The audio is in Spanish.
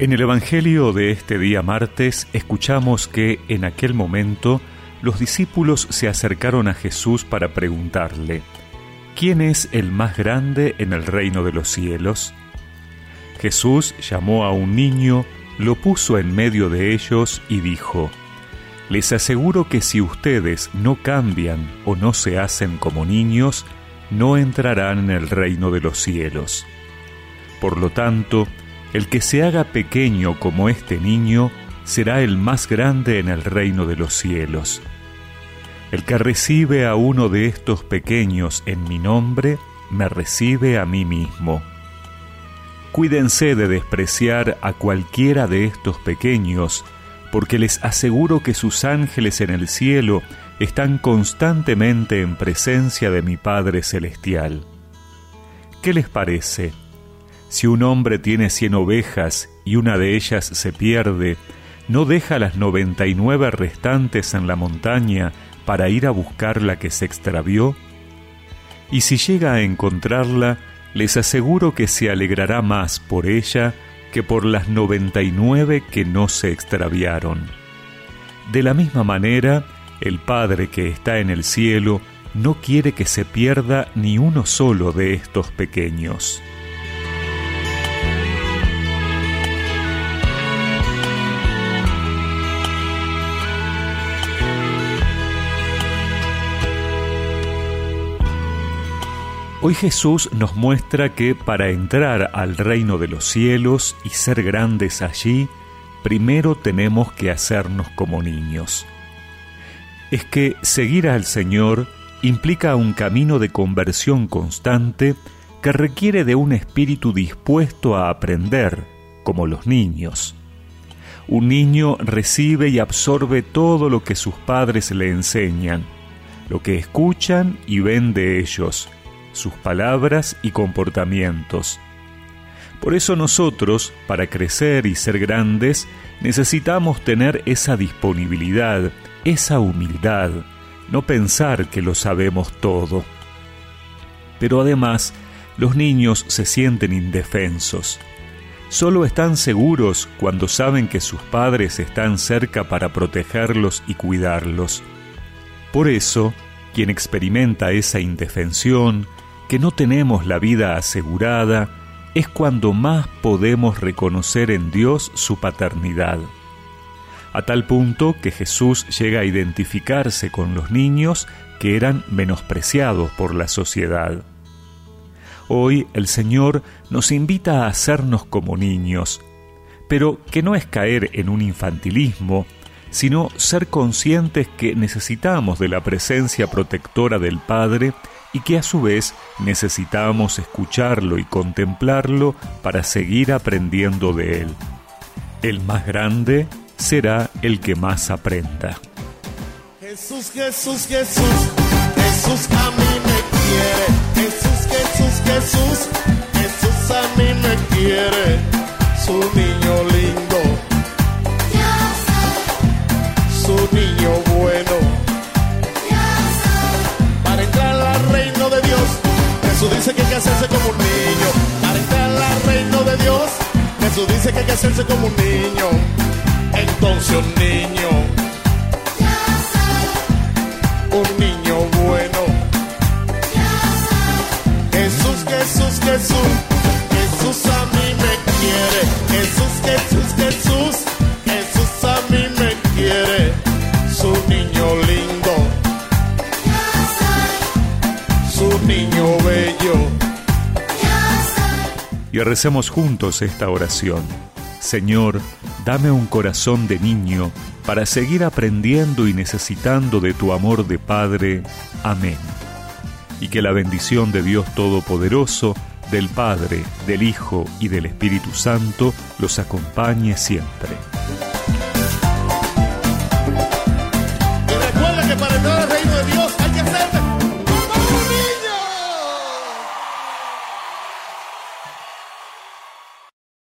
En el Evangelio de este día martes escuchamos que en aquel momento los discípulos se acercaron a Jesús para preguntarle, ¿quién es el más grande en el reino de los cielos? Jesús llamó a un niño, lo puso en medio de ellos y dijo, Les aseguro que si ustedes no cambian o no se hacen como niños, no entrarán en el reino de los cielos. Por lo tanto, el que se haga pequeño como este niño será el más grande en el reino de los cielos. El que recibe a uno de estos pequeños en mi nombre, me recibe a mí mismo. Cuídense de despreciar a cualquiera de estos pequeños, porque les aseguro que sus ángeles en el cielo están constantemente en presencia de mi Padre Celestial. ¿Qué les parece? Si un hombre tiene cien ovejas y una de ellas se pierde, ¿no deja las noventa y nueve restantes en la montaña para ir a buscar la que se extravió? Y si llega a encontrarla, les aseguro que se alegrará más por ella que por las noventa y nueve que no se extraviaron. De la misma manera, el Padre que está en el cielo no quiere que se pierda ni uno solo de estos pequeños. Hoy Jesús nos muestra que para entrar al reino de los cielos y ser grandes allí, primero tenemos que hacernos como niños. Es que seguir al Señor implica un camino de conversión constante que requiere de un espíritu dispuesto a aprender, como los niños. Un niño recibe y absorbe todo lo que sus padres le enseñan, lo que escuchan y ven de ellos, sus palabras y comportamientos. Por eso nosotros, para crecer y ser grandes, necesitamos tener esa disponibilidad, esa humildad, no pensar que lo sabemos todo. Pero además, los niños se sienten indefensos. Solo están seguros cuando saben que sus padres están cerca para protegerlos y cuidarlos. Por eso, quien experimenta esa indefensión, que no tenemos la vida asegurada, es cuando más podemos reconocer en Dios su paternidad. A tal punto que Jesús llega a identificarse con los niños que eran menospreciados por la sociedad. Hoy el Señor nos invita a hacernos como niños, pero que no es caer en un infantilismo, sino ser conscientes que necesitamos de la presencia protectora del Padre y que a su vez necesitamos escucharlo y contemplarlo para seguir aprendiendo de él. El más grande será el que más aprenda. Jesús, Jesús, Jesús como un niño. Para entrar al reino de Dios, Jesús dice que hay que hacerse como un niño. Entonces un niño, un niño bueno. Jesús, Jesús, Jesús, Jesús a mí me quiere. Jesús, Jesús, Jesús, Jesús a mí me quiere. Su niño lindo, su niño recemos juntos esta oración. Señor, dame un corazón de niño para seguir aprendiendo y necesitando de tu amor de Padre. Amén. Y que la bendición de Dios Todopoderoso, del Padre, del Hijo y del Espíritu Santo los acompañe siempre.